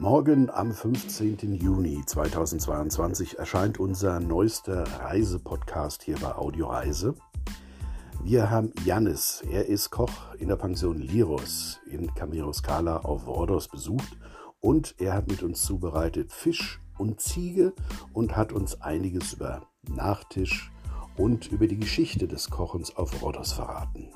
Morgen am 15. Juni 2022 erscheint unser neuester Reisepodcast hier bei Audioreise. Wir haben Jannis, er ist Koch in der Pension Liros in Kameroskala auf Rhodos besucht und er hat mit uns zubereitet Fisch und Ziege und hat uns einiges über Nachtisch und über die Geschichte des Kochens auf Rhodos verraten.